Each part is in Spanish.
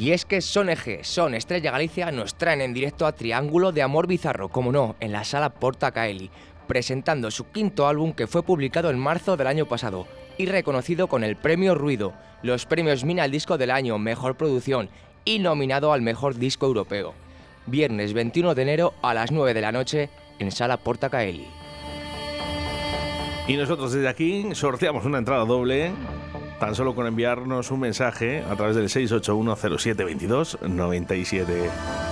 Y es que Son Eje, Son Estrella Galicia nos traen en directo a Triángulo de Amor Bizarro, como no, en la sala Porta Caeli, presentando su quinto álbum que fue publicado en marzo del año pasado y reconocido con el premio Ruido, los premios Mina al Disco del Año, Mejor Producción y nominado al Mejor Disco Europeo. Viernes 21 de enero a las 9 de la noche en Sala Porta Caeli. Y nosotros desde aquí sorteamos una entrada doble tan solo con enviarnos un mensaje a través del 681072297.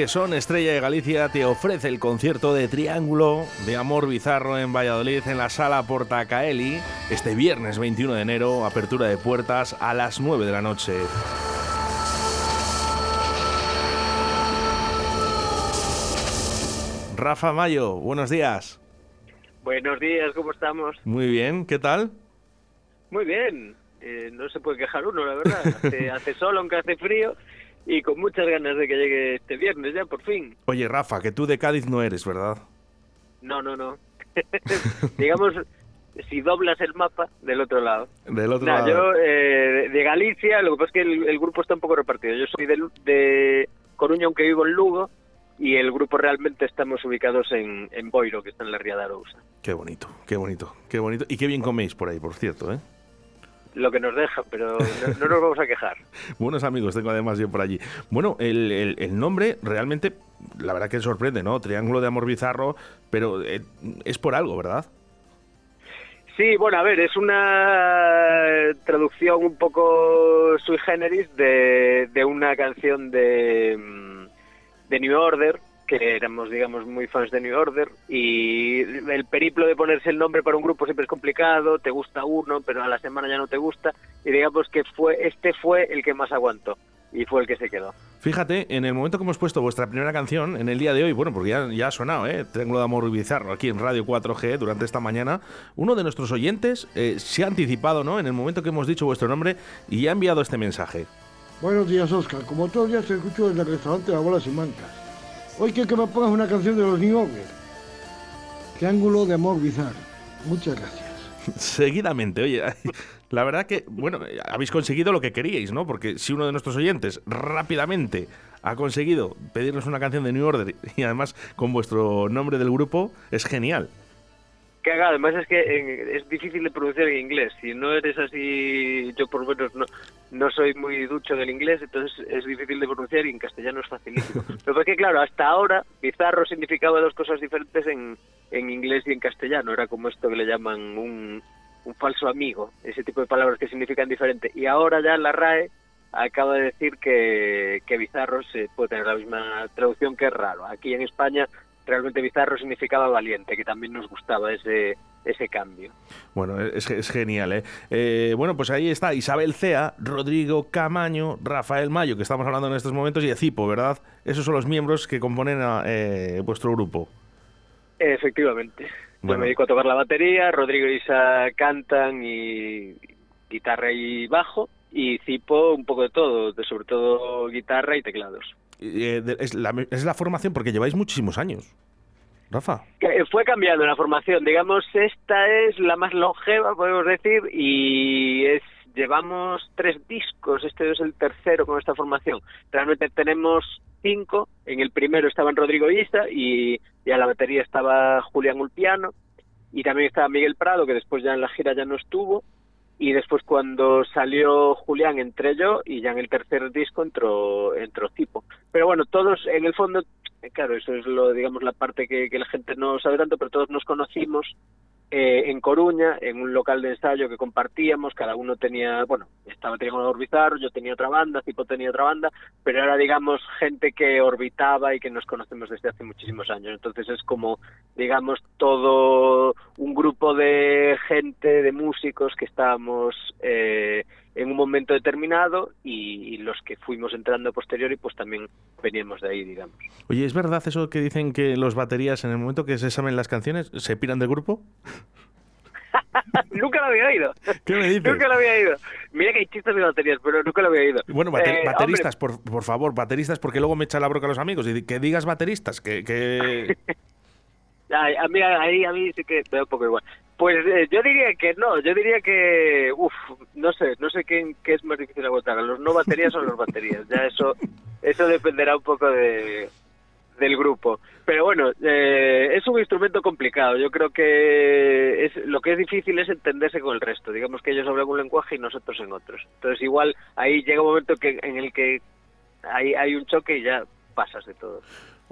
Que Son Estrella de Galicia te ofrece el concierto de Triángulo de Amor Bizarro en Valladolid en la sala Portacaeli este viernes 21 de enero, apertura de puertas a las 9 de la noche. Rafa Mayo, buenos días. Buenos días, ¿cómo estamos? Muy bien, ¿qué tal? Muy bien, eh, no se puede quejar uno, la verdad. Hace, hace sol, aunque hace frío, y con muchas ganas de que llegue este viernes ya, por fin. Oye, Rafa, que tú de Cádiz no eres, ¿verdad? No, no, no. Digamos, si doblas el mapa, del otro lado. Del otro lado. Yo, eh, de Galicia, lo que pasa es que el, grupo está un poco repartido. Yo soy de, de Coruña, aunque vivo en Lugo, y el grupo realmente estamos ubicados en, en Boiro, que está en la Ría de Arousa. Qué bonito, qué bonito, qué bonito. Y qué bien coméis por ahí, por cierto, ¿eh? Lo que nos deja, pero no, nos vamos a quejar. Buenos amigos tengo además yo por allí. Bueno, el, el, nombre realmente, la verdad que sorprende, ¿no? Triángulo de Amor Bizarro, pero eh, es por algo, ¿verdad? Sí, bueno, a ver, es una traducción un poco sui generis de, de una canción de, de New Order, que éramos, digamos, muy fans de New Order y el periplo de ponerse el nombre para un grupo siempre es complicado, te gusta uno, pero a la semana ya no te gusta y digamos que fue este fue el que más aguantó y fue el que se quedó. Fíjate, en el momento que hemos puesto vuestra primera canción, en el día de hoy, bueno, porque ya, ya ha sonado, ¿eh? Triángulo de Amor Bizarro, aquí en Radio 4G durante esta mañana, uno de nuestros oyentes eh, se ha anticipado, ¿no? En el momento que hemos dicho vuestro nombre y ha enviado este mensaje. Buenos días, Oscar. Como todos los días te escucho desde el restaurante La Bolas y Mancas. Hoy quiero que me pongas una canción de los New Order. ángulo de amor bizarro. Muchas gracias. Seguidamente, oye, la verdad que, bueno, habéis conseguido lo que queríais, ¿no? Porque si uno de nuestros oyentes rápidamente ha conseguido pedirnos una canción de New Order y además con vuestro nombre del grupo, es genial que además es que es difícil de pronunciar en inglés. Si no eres así, yo por lo menos no, no soy muy ducho del inglés, entonces es difícil de pronunciar y en castellano es facilísimo. Pero es que, claro, hasta ahora bizarro significaba dos cosas diferentes en, en inglés y en castellano. Era como esto que le llaman un, un falso amigo, ese tipo de palabras que significan diferente. Y ahora ya la RAE acaba de decir que, que bizarro se puede tener la misma traducción que raro. Aquí en España realmente bizarro significaba valiente, que también nos gustaba ese, ese cambio. Bueno, es, es genial, ¿eh? ¿eh? Bueno, pues ahí está Isabel Cea, Rodrigo Camaño, Rafael Mayo, que estamos hablando en estos momentos, y Ecipo, ¿verdad? Esos son los miembros que componen a, eh, vuestro grupo. Efectivamente. Yo me dedico a tocar la batería, Rodrigo y Isa cantan y guitarra y bajo, y Cipo un poco de todo, de sobre todo guitarra y teclados. Eh, es, la, es la formación porque lleváis muchísimos años. Rafa. Fue cambiando la formación, digamos, esta es la más longeva, podemos decir, y es llevamos tres discos, este es el tercero con esta formación. Realmente tenemos cinco, en el primero estaban Rodrigo Isa y, y a la batería estaba Julián Ulpiano y también estaba Miguel Prado, que después ya en la gira ya no estuvo, y después cuando salió Julián entré yo y ya en el tercer disco entró, entró Tipo. Pero bueno, todos en el fondo, claro, eso es lo, digamos, la parte que, que la gente no sabe tanto, pero todos nos conocimos eh, en Coruña, en un local de ensayo que compartíamos, cada uno tenía, bueno, estaba teniendo Bizarro, yo tenía otra banda, Tipo tenía otra banda, pero era, digamos, gente que orbitaba y que nos conocemos desde hace muchísimos años. Entonces es como, digamos, todo un grupo de gente, de músicos que estábamos eh, en un momento determinado y, los que fuimos entrando a posteriori pues también veníamos de ahí, digamos. Oye, ¿es verdad eso que dicen que los baterías en el momento que se saben las canciones se piran del grupo? nunca lo había oído. ¿Qué me dices? Nunca lo había oído. Mira que hay chistes de baterías, pero nunca lo había oído. Bueno, eh, bateristas, por, por, favor, bateristas, porque luego me echa la broca a los amigos y que digas bateristas, que... que... a mí, ahí a mí sí que veo un poco igual. Pues eh, yo diría que no, yo diría que, uff, no sé, no sé qué, es más difícil aguantar, los no baterías o los baterías, ya eso, eso dependerá un poco de, del grupo. Pero bueno, eh, es un instrumento complicado, yo creo que es, lo que es difícil es entenderse con el resto, digamos que ellos hablan un lenguaje y nosotros en otros. Entonces igual ahí llega un momento que en el que hay, hay un choque y ya pasas de todo.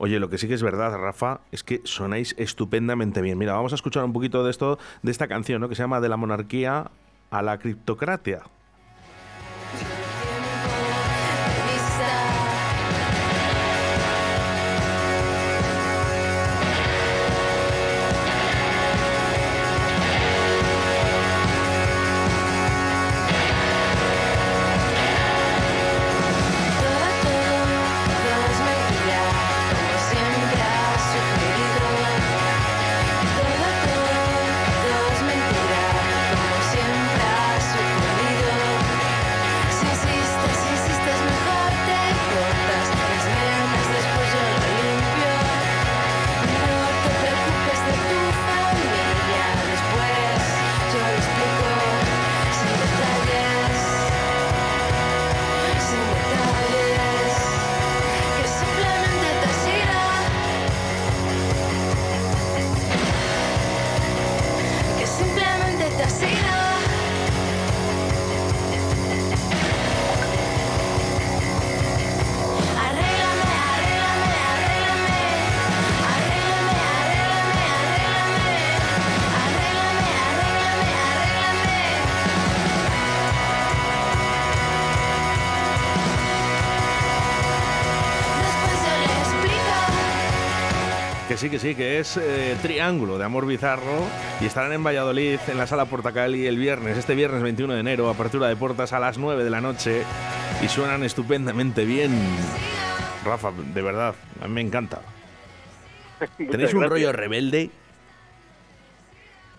Oye, lo que sí que es verdad, Rafa, es que sonáis estupendamente bien. Mira, vamos a escuchar un poquito de esto, de esta canción, ¿no? Que se llama De la monarquía a la criptocracia. Sí, que sí, que es eh, Triángulo de Amor Bizarro y estarán en Valladolid en la sala Portacali el viernes, este viernes 21 de enero, apertura de puertas a las 9 de la noche y suenan estupendamente bien. Rafa, de verdad, a mí me encanta. ¿Tenéis un rollo rebelde?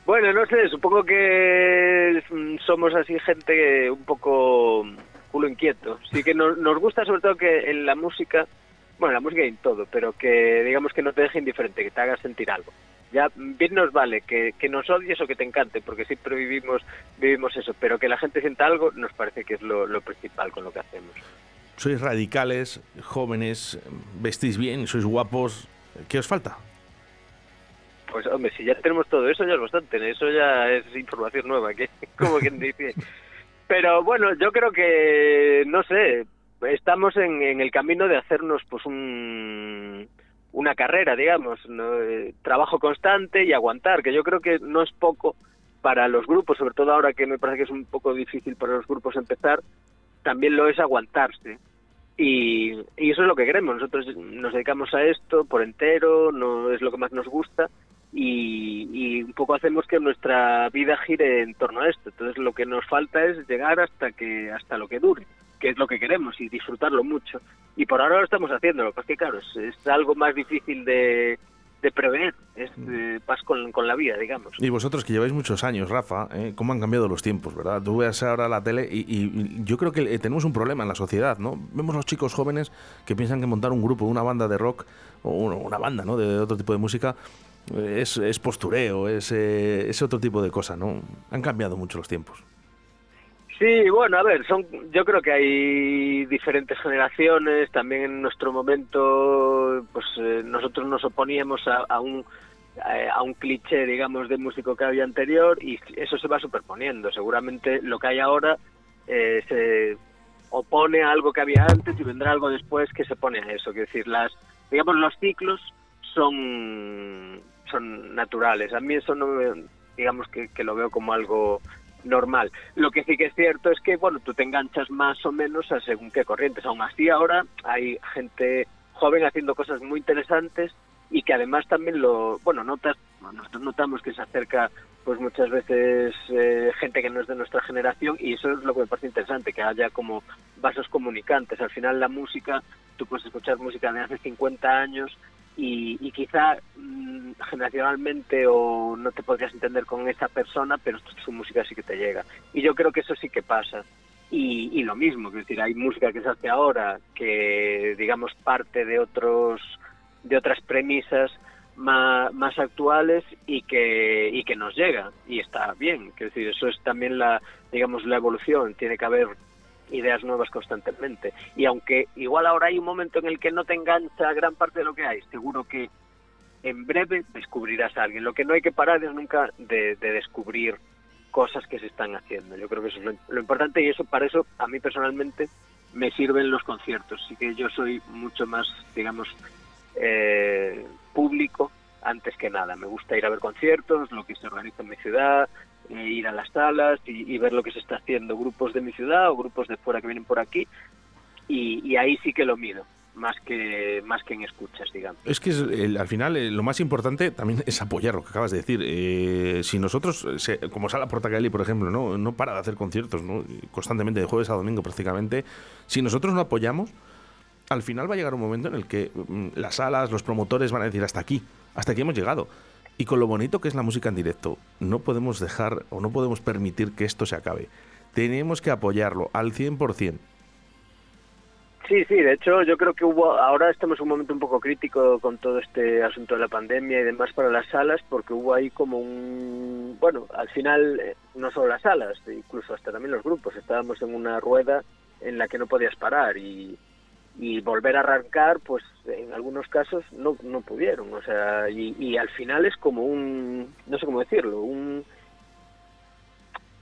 Bueno, no sé, supongo que somos así gente un poco culo inquieto. Sí que nos, nos gusta sobre todo que en la música bueno, la música y todo, pero que digamos que no te deje indiferente, que te haga sentir algo. Ya bien nos vale que, nos odies o que te encante, porque siempre vivimos, vivimos eso, pero que la gente sienta algo nos parece que es lo, principal con lo que hacemos. Sois radicales, jóvenes, vestís bien, sois guapos, ¿qué os falta? Pues hombre, si ya tenemos todo eso ya es bastante, eso ya es información nueva, que como quien dice. Pero bueno, yo creo que, no sé, estamos en, el camino de hacernos pues un, una carrera, digamos, eh, trabajo constante y aguantar, que yo creo que no es poco para los grupos, sobre todo ahora que me parece que es un poco difícil para los grupos empezar, también lo es aguantarse. Y, y eso es lo que queremos. Nosotros nos dedicamos a esto por entero, no es lo que más nos gusta y, y, un poco hacemos que nuestra vida gire en torno a esto. Entonces lo que nos falta es llegar hasta que hasta lo que dure, que es lo que queremos y disfrutarlo mucho. Y por ahora lo estamos haciendo, lo que que claro, es, algo más difícil de, de prever, es eh, con, con, la vida, digamos. Y vosotros que lleváis muchos años, Rafa, ¿eh? ¿cómo han cambiado los tiempos, verdad? Tú ves ahora la tele y, y, yo creo que tenemos un problema en la sociedad, ¿no? Vemos a los chicos jóvenes que piensan que montar un grupo, una banda de rock o una banda, ¿no? De otro tipo de música es, es postureo, es, eh, es otro tipo de cosa, ¿no? Han cambiado mucho los tiempos. Sí, bueno, a ver, son, yo creo que hay diferentes generaciones. También en nuestro momento, pues eh, nosotros nos oponíamos a, un eh, a un cliché, digamos, de músico que había anterior y eso se va superponiendo. Seguramente lo que hay ahora se opone a algo que había antes y vendrá algo después que se pone a eso. Quiero decir, las, digamos, los ciclos son son naturales. A mí eso no, digamos que, lo veo como algo normal. Lo que sí que es cierto es que, bueno, tú te enganchas más o menos a según qué corrientes. Aún así, ahora hay gente joven haciendo cosas muy interesantes y que además también lo, bueno, notas, nosotros notamos que se acerca pues muchas veces eh, gente que no es de nuestra generación y eso es lo que me parece interesante, que haya como vasos comunicantes. Al final la música, tú puedes escuchar música de hace 50 años y, quizá mm, generacionalmente o no te podrías entender con esa persona, pero su música sí que te llega. Y yo creo que eso sí que pasa. Y, y lo mismo, es decir, hay música que se hace ahora que, digamos, parte de otros de otras premisas más, más actuales y que, y que nos llega y está bien. Es decir, eso es también la, digamos, la evolución. Tiene que haber ideas nuevas constantemente. Y aunque igual ahora hay un momento en el que no te engancha gran parte de lo que hay, seguro que en breve descubrirás a alguien. Lo que no hay que parar es nunca de, descubrir cosas que se están haciendo. Yo creo que eso es lo, importante y eso para eso a mí personalmente me sirven los conciertos. Sí que yo soy mucho más, digamos, eh, público antes que nada. Me gusta ir a ver conciertos, lo que se organiza en mi ciudad, eh, ir a las salas y, ver lo que se está haciendo, grupos de mi ciudad o grupos de fuera que vienen por aquí, y, ahí sí que lo mido. Más que, más que en escuchas, digamos. Es que al final eh, lo más importante también es apoyar lo que acabas de decir. Eh, si nosotros, como Sala Portacali, por ejemplo, ¿no? no para de hacer conciertos ¿no? constantemente de jueves a domingo prácticamente, si nosotros no apoyamos, al final va a llegar un momento en el que mm, las salas, los promotores van a decir hasta aquí, hasta aquí hemos llegado. Y con lo bonito que es la música en directo, no podemos dejar o no podemos permitir que esto se acabe. Tenemos que apoyarlo al 100%. Sí, sí, de hecho yo creo que hubo, ahora estamos en un momento un poco crítico con todo este asunto de la pandemia y demás para las salas, porque hubo ahí como un, bueno, al final eh, no solo las salas, incluso hasta también los grupos, estábamos en una rueda en la que no podías parar y, y volver a arrancar, pues en algunos casos no, no pudieron. O sea, y, al final es como un, no sé cómo decirlo, un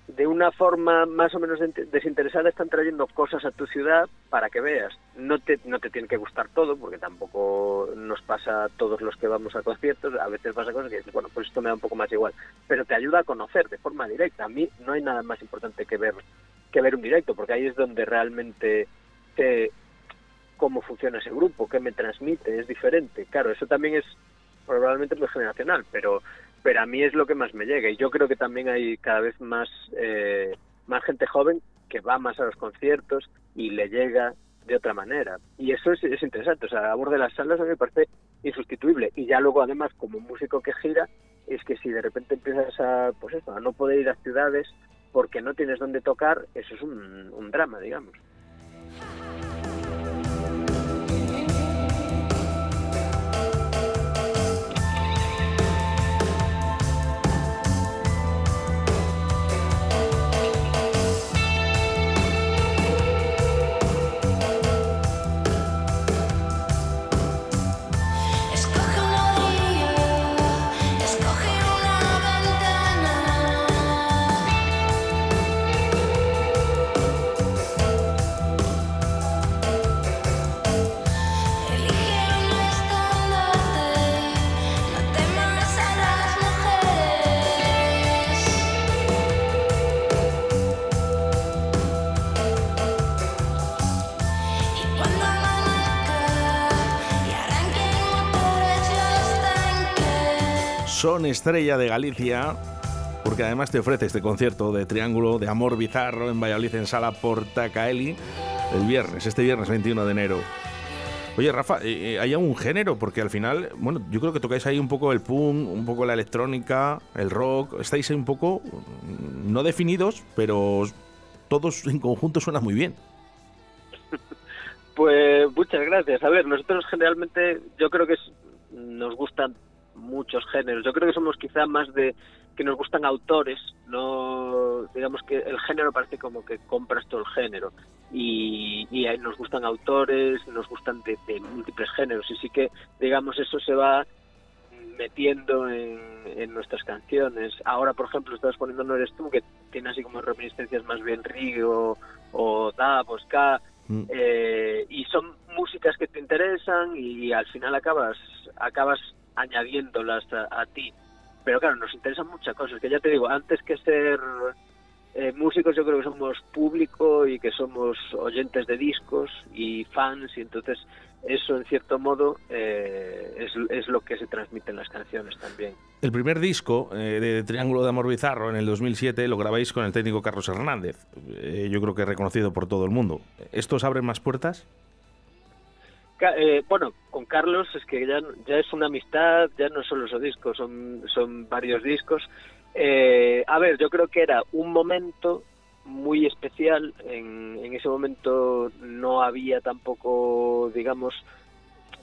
de una forma más o menos desinteresada están trayendo cosas a tu ciudad para que veas. No te, no te tiene que gustar todo, porque tampoco nos pasa a todos los que vamos a conciertos. A veces pasa cosas que dices, bueno, pues esto me da un poco más igual. Pero te ayuda a conocer de forma directa. A mí no hay nada más importante que ver, que ver un directo, porque ahí es donde realmente te, cómo funciona ese grupo, qué me transmite, es diferente. Claro, eso también es probablemente muy generacional, pero pero a mí es lo que más me llega y yo creo que también hay cada vez más eh, más gente joven que va más a los conciertos y le llega de otra manera y eso es, es interesante, o sea, a de las salas a mí me parece insustituible y ya luego además como músico que gira es que si de repente empiezas a pues eso, a no poder ir a ciudades porque no tienes dónde tocar, eso es un drama, digamos. Son Estrella de Galicia, porque además te ofrece este concierto de Triángulo de Amor Bizarro en Valladolid en Sala Portacaeli el viernes, este viernes 21 de enero. Oye, Rafa, eh, eh, ¿hay algún género? Porque al final, bueno, yo creo que tocáis ahí un poco el punk, un poco la electrónica, el rock. Estáis ahí un poco, mm, no definidos, pero todos en conjunto suena muy bien. Pues muchas gracias. A ver, nosotros generalmente, yo creo que nos gustan muchos géneros. Yo creo que somos quizá más de que nos gustan autores, no digamos que el género parece como que compras todo el género y, y nos gustan autores, nos gustan de, múltiples géneros y sí que digamos eso se va metiendo en, nuestras canciones. Ahora, por ejemplo, estás poniendo No eres tú, que tiene así como reminiscencias más bien Río o Da, o Ska, mm. eh, y son músicas que te interesan y al final acabas acabas añadiéndolas a ti pero claro, nos interesan muchas cosas, que ya te digo, antes que ser eh, músicos yo creo que somos público y que somos oyentes de discos y fans y entonces eso en cierto modo eh, es, lo que se transmite en las canciones también. El primer disco eh, de Triángulo de Amor Bizarro en el 2007 lo grabáis con el técnico Carlos Hernández, yo creo que reconocido por todo el mundo. ¿Estos abren más puertas? Eh, bueno, con Carlos es que ya, ya es una amistad, ya no solo esos discos, son, son varios discos. Eh, a ver, yo creo que era un momento muy especial. En, en ese momento no había tampoco, digamos,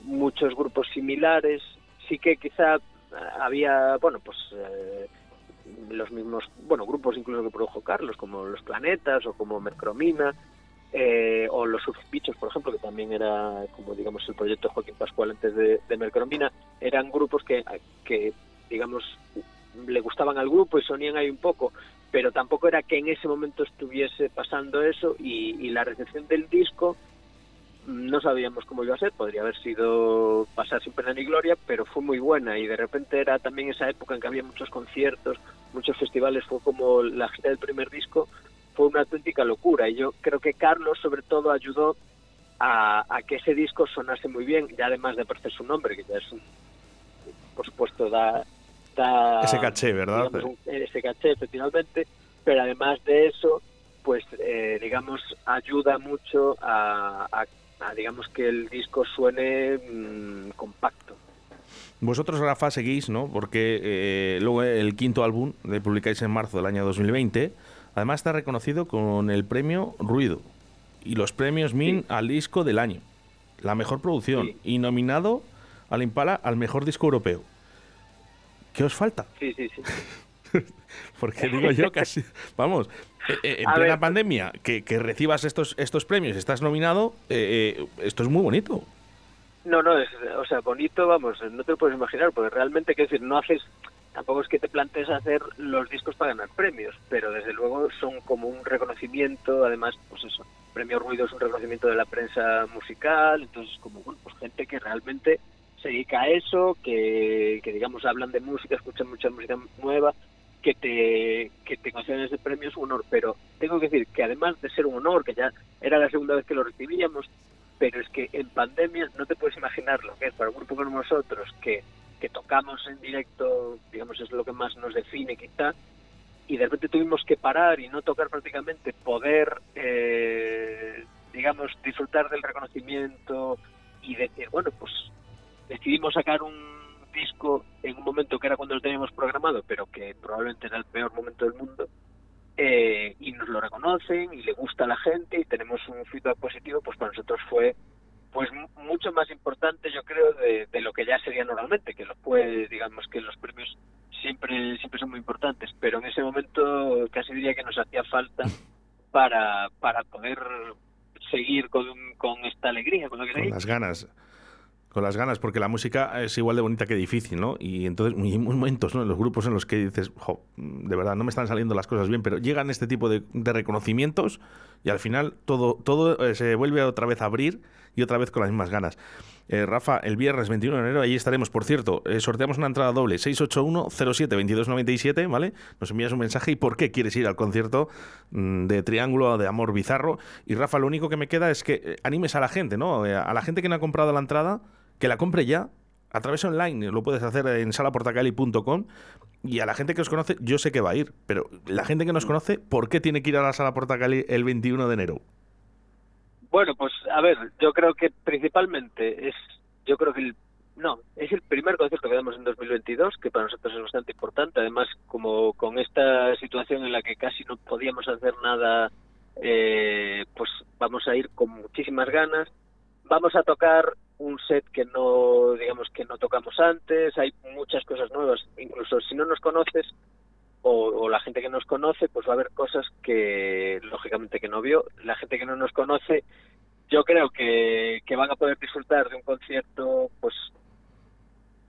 muchos grupos similares. Sí que quizá había, bueno, pues eh, los mismos, bueno, grupos incluso que produjo Carlos, como Los Planetas o como Mercromina, eh, o los subbichos, por ejemplo, que también era como digamos el proyecto Joaquín Pascual antes de, de Mercromina, eran grupos que, que digamos le gustaban al grupo y sonían ahí un poco, pero tampoco era que en ese momento estuviese pasando eso y, la recepción del disco no sabíamos cómo iba a ser, podría haber sido pasar sin pena ni gloria, pero fue muy buena y de repente era también esa época en que había muchos conciertos, muchos festivales, fue como la gira del primer disco, fue una auténtica locura. Y yo creo que Carlos sobre todo ayudó a, que ese disco sonase muy bien y además de aparecer su nombre que ya es un, por supuesto da, ese caché verdad ese caché efectivamente. Pero además de eso pues eh, digamos ayuda mucho a, digamos que el disco suene mm, compacto. Vosotros, Rafa, seguís, ¿no? Porque eh, luego el quinto álbum le publicáis en marzo del año 2020 Además está reconocido con el premio Ruido y los premios MIN al disco del año, la mejor producción y nominado al Impala al mejor disco europeo. ¿Qué os falta? Sí, sí, sí. Porque digo yo casi, vamos, eh, eh, en plena pandemia, que, recibas estos, estos premios, estás nominado, eh, esto es muy bonito. No, no, es, o sea, bonito, vamos, no te lo puedes imaginar, porque realmente, quiero decir, no haces tampoco es que te plantees hacer los discos para ganar premios, pero desde luego son como un reconocimiento, además, pues eso, Premio Ruido es un reconocimiento de la prensa musical, entonces como, bueno, pues gente que realmente se dedica a eso, que, que digamos hablan de música, escuchan mucha música nueva, que te, que te ese premio es un honor, pero tengo que decir que además de ser un honor, que ya era la segunda vez que lo recibíamos, pero es que en pandemia no te puedes imaginar lo que es para un grupo como nosotros, que que tocamos en directo, digamos, es lo que más nos define quizá, y de repente tuvimos que parar y no tocar prácticamente, poder, eh, digamos, disfrutar del reconocimiento y decir, bueno, pues decidimos sacar un disco en un momento que era cuando lo teníamos programado, pero que probablemente era el peor momento del mundo, eh, y nos lo reconocen y le gusta a la gente y tenemos un feedback positivo, pues para nosotros fue pues mucho más importante yo creo de, lo que ya sería normalmente que lo fue digamos que los premios siempre siempre son muy importantes pero en ese momento casi diría que nos hacía falta para para poder seguir con, con esta alegría con, lo que con las ganas con las ganas, porque la música es igual de bonita que difícil, ¿no? Y entonces, hay momentos, ¿no? En los grupos en los que dices, de verdad, no me están saliendo las cosas bien, pero llegan este tipo de, reconocimientos y al final todo, todo eh, se vuelve otra vez a abrir y otra vez con las mismas ganas. Eh, Rafa, el viernes 21 de enero, ahí estaremos. Por cierto, eh, sorteamos una entrada doble, 681-07-2297, ¿vale? Nos envías un mensaje y por qué quieres ir al concierto mm, de Triángulo de Amor Bizarro. Y Rafa, lo único que me queda es que animes a la gente, ¿no? a la gente que no ha comprado la entrada que la compre ya a través online, lo puedes hacer en salaportacali.com y a la gente que os conoce, yo sé que va a ir, pero la gente que nos conoce, ¿por qué tiene que ir a la Sala Portacali el 21 de enero? Bueno, pues a ver, yo creo que principalmente es, yo creo que el, no, es el primer concierto que damos en 2022, que para nosotros es bastante importante. Además, como con esta situación en la que casi no podíamos hacer nada, eh, pues vamos a ir con muchísimas ganas. Vamos a tocar un set que no, digamos que no tocamos antes. Hay muchas cosas nuevas. Incluso si no nos conoces o, la gente que nos conoce, pues va a haber cosas que lógicamente que no vio. La gente que no nos conoce yo creo que, que, van a poder disfrutar de un concierto pues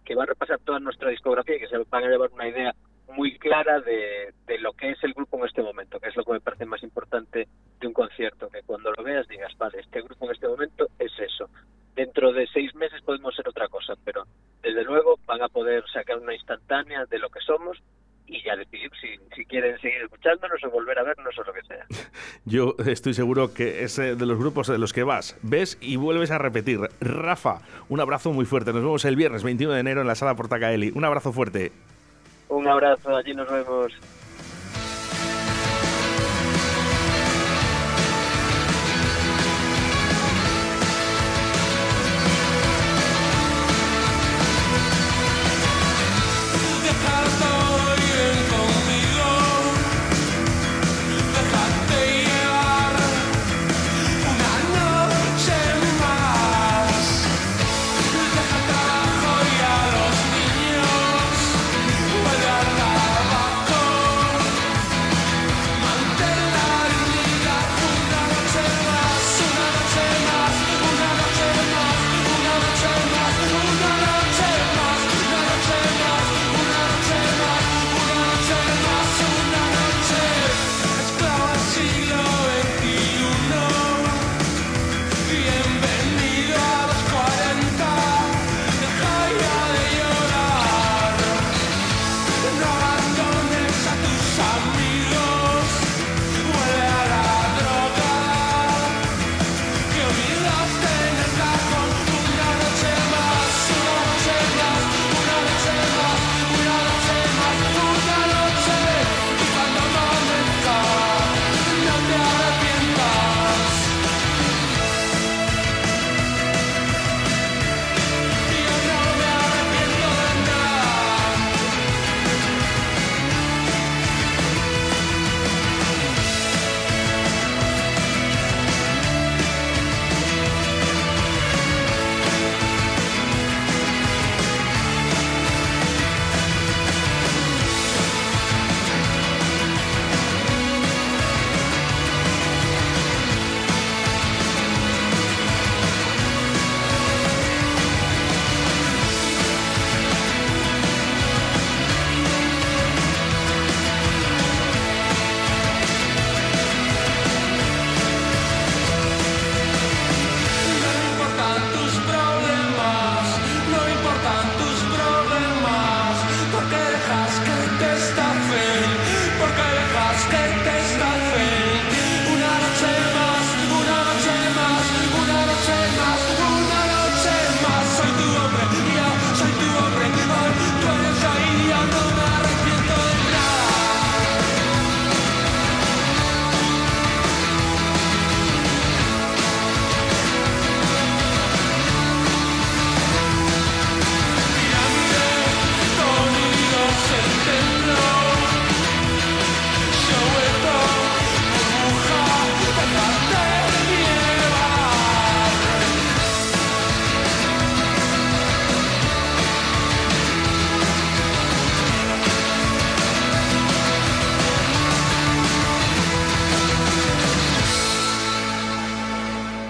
que va a repasar toda nuestra discografía y que se van a llevar una idea muy clara de, de, lo que es el grupo en este momento, que es lo que me parece más importante de un concierto, que cuando lo veas digas, vale, este grupo en este momento es eso. Dentro de seis meses podemos ser otra cosa, pero desde luego van a poder sacar una instantánea de lo que somos y ya decidir si, si, quieren seguir escuchándonos o volver a vernos o lo que sea. Yo estoy seguro que es de los grupos de los que vas, ves y vuelves a repetir. Rafa, un abrazo muy fuerte. Nos vemos el viernes 21 de enero en la sala Portacaeli. Un abrazo fuerte. Un abrazo, allí nos vemos.